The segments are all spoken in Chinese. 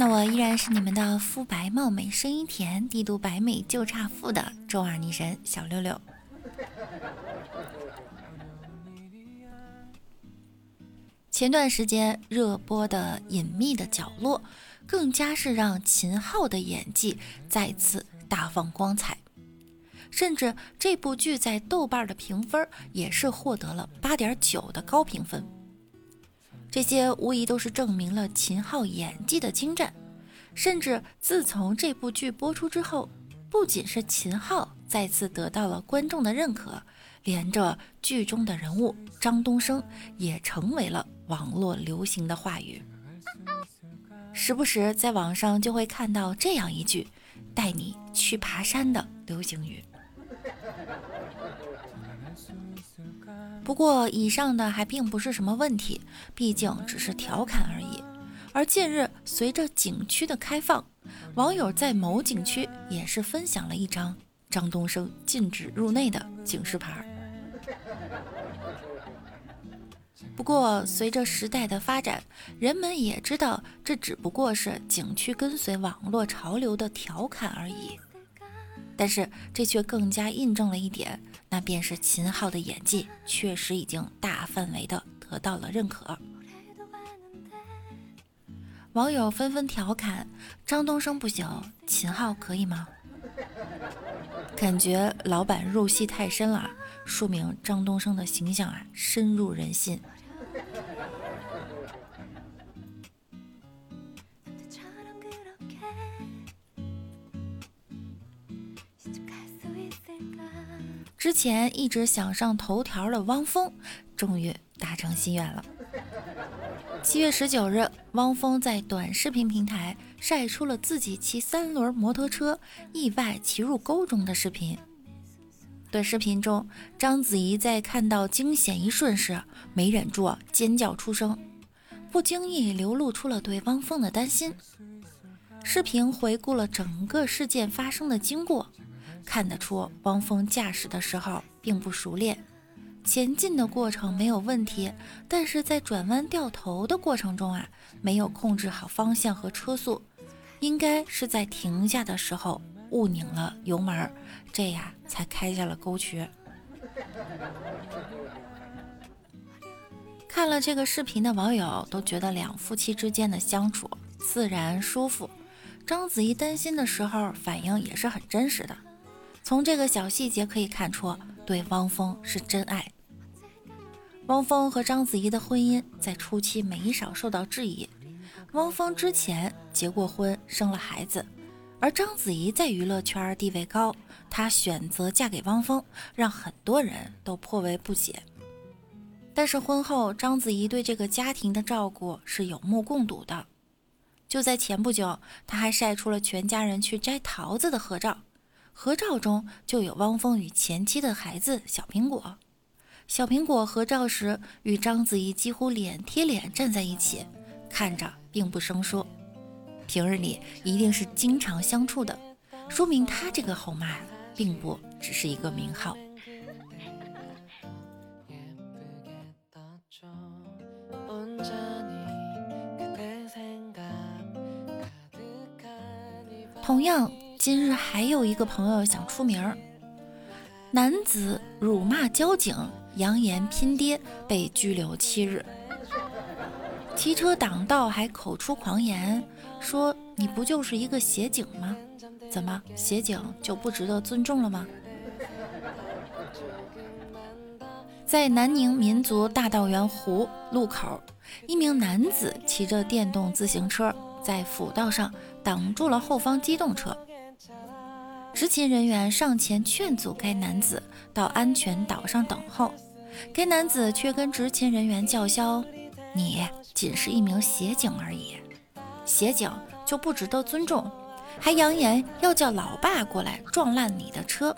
那我依然是你们的肤白貌美、声音甜、帝都白美就差富的周二女神小六六。前段时间热播的《隐秘的角落》，更加是让秦昊的演技再次大放光彩，甚至这部剧在豆瓣的评分也是获得了八点九的高评分。这些无疑都是证明了秦昊演技的精湛，甚至自从这部剧播出之后，不仅是秦昊再次得到了观众的认可，连着剧中的人物张东升也成为了网络流行的话语。时不时在网上就会看到这样一句“带你去爬山”的流行语。不过，以上的还并不是什么问题，毕竟只是调侃而已。而近日，随着景区的开放，网友在某景区也是分享了一张张东升禁止入内的警示牌。不过，随着时代的发展，人们也知道这只不过是景区跟随网络潮流的调侃而已。但是这却更加印证了一点，那便是秦昊的演技确实已经大范围的得到了认可。网友纷纷调侃：“张东升不行，秦昊可以吗？”感觉老板入戏太深了，说明张东升的形象啊深入人心。之前一直想上头条的汪峰，终于达成心愿了。七月十九日，汪峰在短视频平台晒出了自己骑三轮摩托车意外骑入沟中的视频。短视频中，章子怡在看到惊险一瞬时，没忍住尖叫出声，不经意流露出了对汪峰的担心。视频回顾了整个事件发生的经过。看得出，汪峰驾驶的时候并不熟练，前进的过程没有问题，但是在转弯掉头的过程中啊，没有控制好方向和车速，应该是在停下的时候误拧了油门，这样才开下了沟渠。看了这个视频的网友都觉得两夫妻之间的相处自然舒服，章子怡担心的时候反应也是很真实的。从这个小细节可以看出，对汪峰是真爱。汪峰和章子怡的婚姻在初期没少受到质疑。汪峰之前结过婚，生了孩子，而章子怡在娱乐圈地位高，她选择嫁给汪峰，让很多人都颇为不解。但是婚后，章子怡对这个家庭的照顾是有目共睹的。就在前不久，她还晒出了全家人去摘桃子的合照。合照中就有汪峰与前妻的孩子小苹果。小苹果合照时与章子怡几乎脸贴脸站在一起，看着并不生疏。平日里一定是经常相处的，说明他这个后妈并不只是一个名号。同样。今日还有一个朋友想出名儿，男子辱骂交警，扬言拼爹，被拘留七日。骑车挡道还口出狂言，说你不就是一个协警吗？怎么协警就不值得尊重了吗？在南宁民族大道园湖路口，一名男子骑着电动自行车在辅道上挡住了后方机动车。执勤人员上前劝阻该男子到安全岛上等候，该男子却跟执勤人员叫嚣：“你仅是一名协警而已，协警就不值得尊重？还扬言要叫老爸过来撞烂你的车。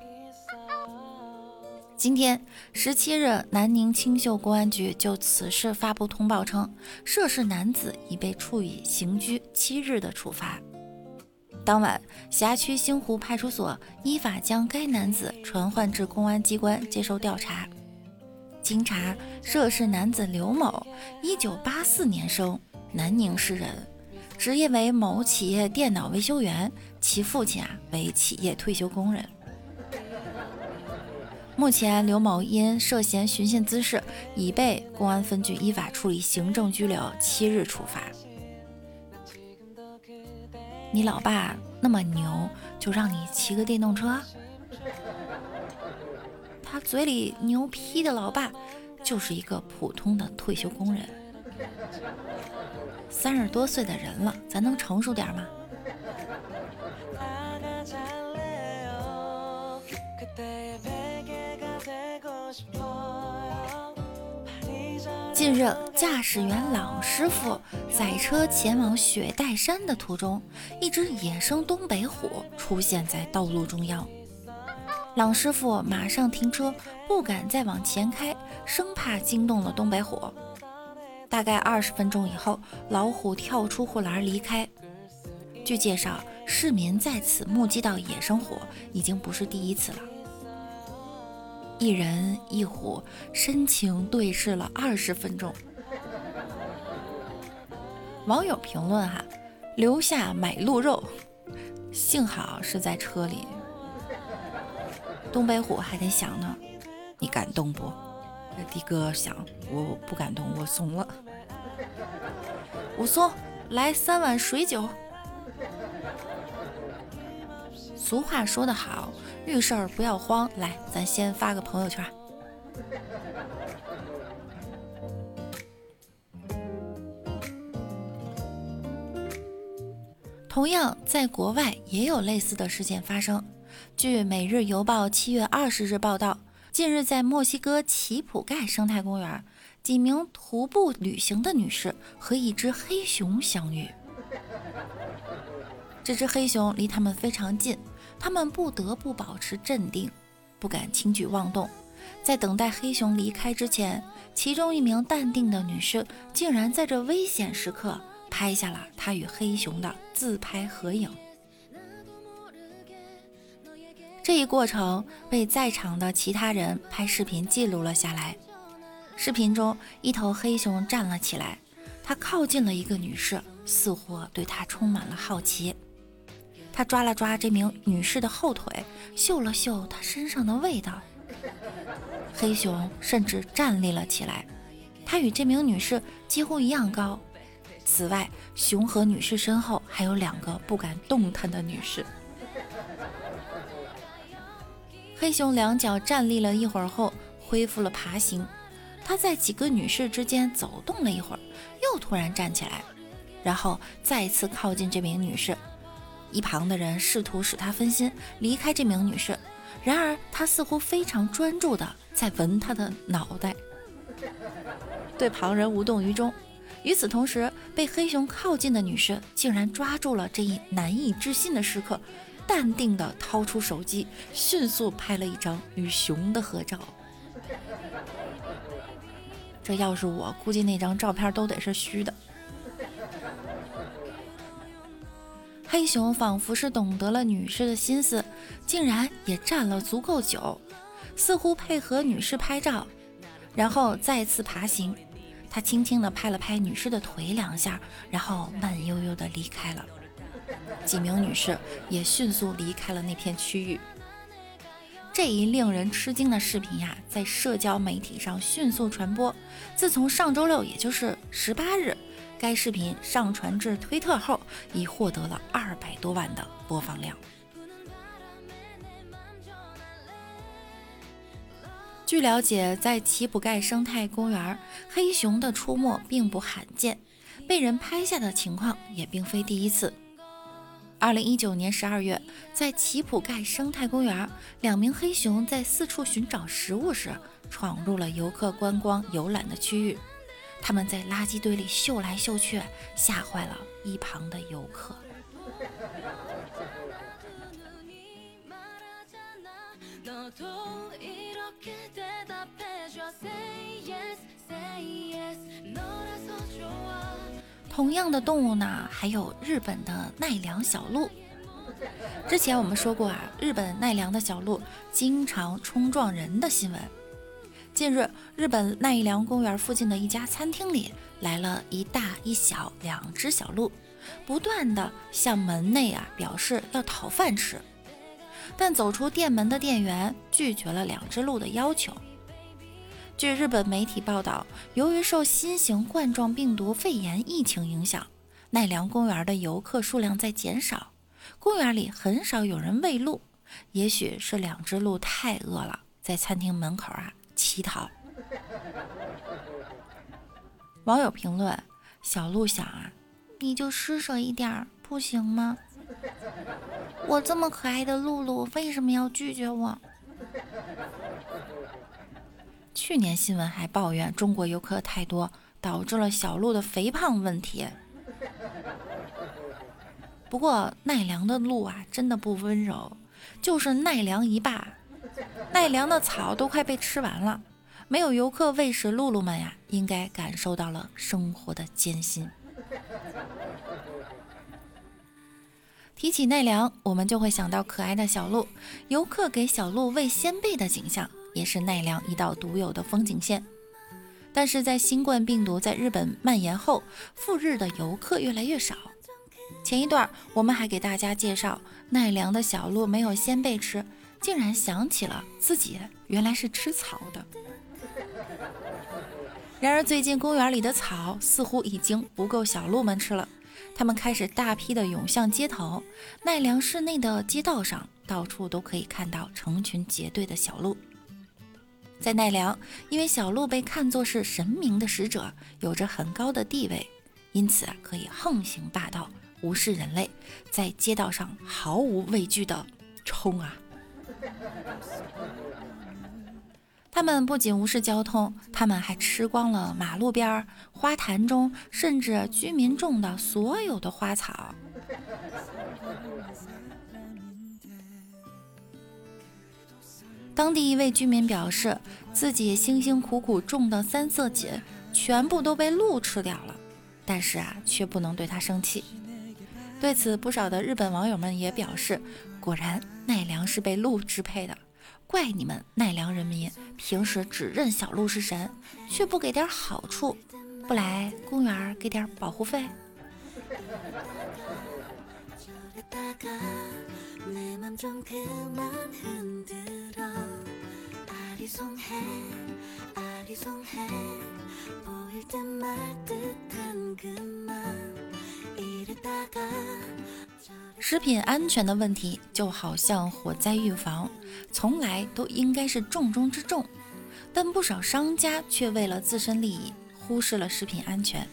今天十七日，南宁青秀公安局就此事发布通报称，涉事男子已被处以刑拘七日的处罚。当晚，辖区星湖派出所依法将该男子传唤至公安机关接受调查。经查，涉事男子刘某，一九八四年生，南宁市人，职业为某企业电脑维修员，其父亲啊为企业退休工人。目前，刘某因涉嫌寻衅滋事，已被公安分局依法处理行政拘留七日处罚。你老爸那么牛，就让你骑个电动车？他嘴里牛批的老爸，就是一个普通的退休工人。三十多岁的人了，咱能成熟点吗？近日，驾驶员朗师傅载车前往雪带山的途中，一只野生东北虎出现在道路中央。朗师傅马上停车，不敢再往前开，生怕惊动了东北虎。大概二十分钟以后，老虎跳出护栏离开。据介绍，市民在此目击到野生虎已经不是第一次了。一人一虎深情对视了二十分钟。网友评论哈，留下买鹿肉，幸好是在车里。东北虎还得想呢，你感动不？的哥想，我不感动，我怂了。武松，来三碗水酒。俗话说得好。遇事儿不要慌，来，咱先发个朋友圈。同样，在国外也有类似的事件发生。据《每日邮报》七月二十日报道，近日在墨西哥奇普盖生态公园，几名徒步旅行的女士和一只黑熊相遇。这只黑熊离他们非常近。他们不得不保持镇定，不敢轻举妄动。在等待黑熊离开之前，其中一名淡定的女士竟然在这危险时刻拍下了她与黑熊的自拍合影。这一过程被在场的其他人拍视频记录了下来。视频中，一头黑熊站了起来，它靠近了一个女士，似乎对她充满了好奇。他抓了抓这名女士的后腿，嗅了嗅她身上的味道。黑熊甚至站立了起来，它与这名女士几乎一样高。此外，熊和女士身后还有两个不敢动弹的女士。黑熊两脚站立了一会儿后，恢复了爬行。它在几个女士之间走动了一会儿，又突然站起来，然后再次靠近这名女士。一旁的人试图使他分心，离开这名女士。然而，他似乎非常专注地在闻她的脑袋，对旁人无动于衷。与此同时，被黑熊靠近的女士竟然抓住了这一难以置信的时刻，淡定地掏出手机，迅速拍了一张与熊的合照。这要是我，估计那张照片都得是虚的。黑熊仿佛是懂得了女士的心思，竟然也站了足够久，似乎配合女士拍照，然后再次爬行。他轻轻地拍了拍女士的腿两下，然后慢悠悠地离开了。几名女士也迅速离开了那片区域。这一令人吃惊的视频呀，在社交媒体上迅速传播。自从上周六，也就是十八日。该视频上传至推特后，已获得了二百多万的播放量。据了解，在奇普盖生态公园，黑熊的出没并不罕见，被人拍下的情况也并非第一次。二零一九年十二月，在奇普盖生态公园，两名黑熊在四处寻找食物时，闯入了游客观光游览的区域。他们在垃圾堆里嗅来嗅去，吓坏了一旁的游客。同样的动物呢，还有日本的奈良小鹿。之前我们说过啊，日本奈良的小鹿经常冲撞人的新闻。近日，日本奈良公园附近的一家餐厅里来了一大一小两只小鹿，不断的向门内啊表示要讨饭吃，但走出店门的店员拒绝了两只鹿的要求。据日本媒体报道，由于受新型冠状病毒肺炎疫情影响，奈良公园的游客数量在减少，公园里很少有人喂鹿。也许是两只鹿太饿了，在餐厅门口啊乞讨。网友评论：小鹿想啊，你就施舍一点儿不行吗？我这么可爱的露露为什么要拒绝我？去年新闻还抱怨中国游客太多，导致了小鹿的肥胖问题。不过奈良的鹿啊，真的不温柔，就是奈良一霸，奈良的草都快被吃完了。没有游客喂食鹿鹿们呀，应该感受到了生活的艰辛。提起奈良，我们就会想到可爱的小鹿，游客给小鹿喂鲜贝的景象。也是奈良一道独有的风景线，但是在新冠病毒在日本蔓延后，赴日的游客越来越少。前一段我们还给大家介绍奈良的小鹿没有鲜贝吃，竟然想起了自己原来是吃草的。然而最近公园里的草似乎已经不够小鹿们吃了，它们开始大批的涌向街头。奈良市内的街道上，到处都可以看到成群结队的小鹿。在奈良，因为小鹿被看作是神明的使者，有着很高的地位，因此可以横行霸道，无视人类，在街道上毫无畏惧的冲啊！他们不仅无视交通，他们还吃光了马路边、花坛中，甚至居民种的所有的花草。当地一位居民表示，自己辛辛苦苦种的三色堇全部都被鹿吃掉了，但是啊，却不能对他生气。对此，不少的日本网友们也表示，果然奈良是被鹿支配的，怪你们奈良人民平时只认小鹿是神，却不给点好处，不来公园给点保护费。食品安全的问题就好像火灾预防，从来都应该是重中之重，但不少商家却为了自身利益忽视了食品安全。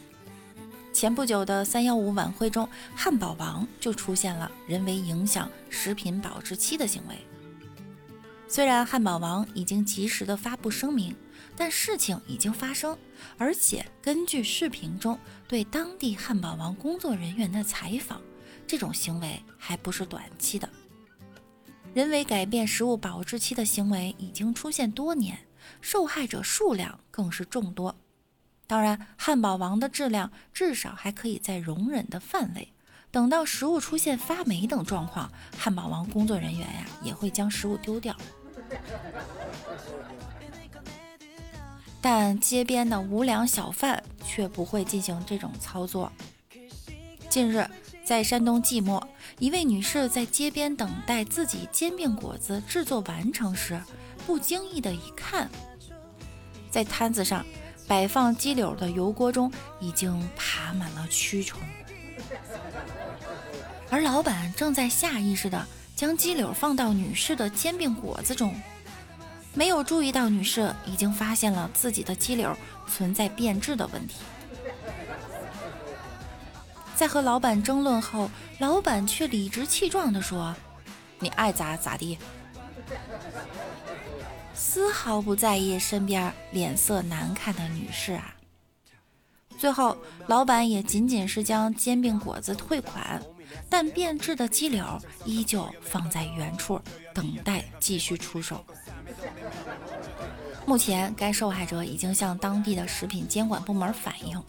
前不久的三幺五晚会中，汉堡王就出现了人为影响食品保质期的行为。虽然汉堡王已经及时的发布声明，但事情已经发生，而且根据视频中对当地汉堡王工作人员的采访，这种行为还不是短期的。人为改变食物保质期的行为已经出现多年，受害者数量更是众多。当然，汉堡王的质量至少还可以在容忍的范围。等到食物出现发霉等状况，汉堡王工作人员呀也会将食物丢掉。但街边的无良小贩却不会进行这种操作。近日，在山东即墨，一位女士在街边等待自己煎饼果子制作完成时，不经意的一看，在摊子上。摆放鸡柳的油锅中已经爬满了蛆虫，而老板正在下意识地将鸡柳放到女士的煎饼果子中，没有注意到女士已经发现了自己的鸡柳存在变质的问题。在和老板争论后，老板却理直气壮地说：“你爱咋咋地。”丝毫不在意身边脸色难看的女士啊！最后，老板也仅仅是将煎饼果子退款，但变质的鸡柳依旧放在原处，等待继续出售。目前，该受害者已经向当地的食品监管部门反映。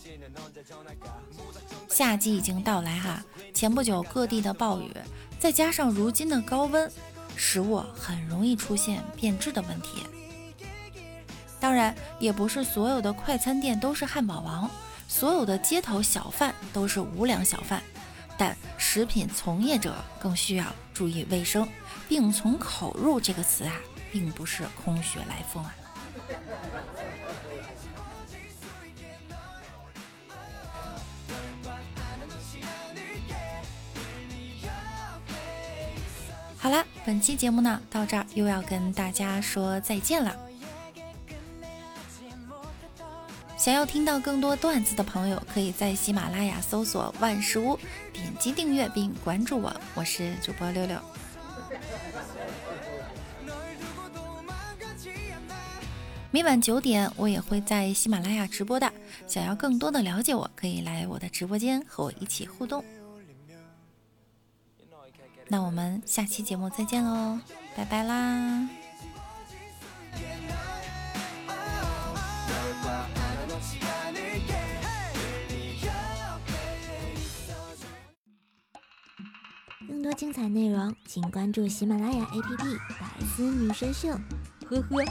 夏季已经到来哈，前不久各地的暴雨，再加上如今的高温，食物很容易出现变质的问题。当然，也不是所有的快餐店都是汉堡王，所有的街头小贩都是无良小贩，但食品从业者更需要注意卫生，病从口入这个词啊，并不是空穴来风啊。好啦，本期节目呢到这儿又要跟大家说再见了。想要听到更多段子的朋友，可以在喜马拉雅搜索“万事屋”，点击订阅并关注我，我是主播六六。每晚九点，我也会在喜马拉雅直播的。想要更多的了解我，可以来我的直播间和我一起互动。那我们下期节目再见喽，拜拜啦！更多精彩内容，请关注喜马拉雅 APP《百思女神秀》。呵呵。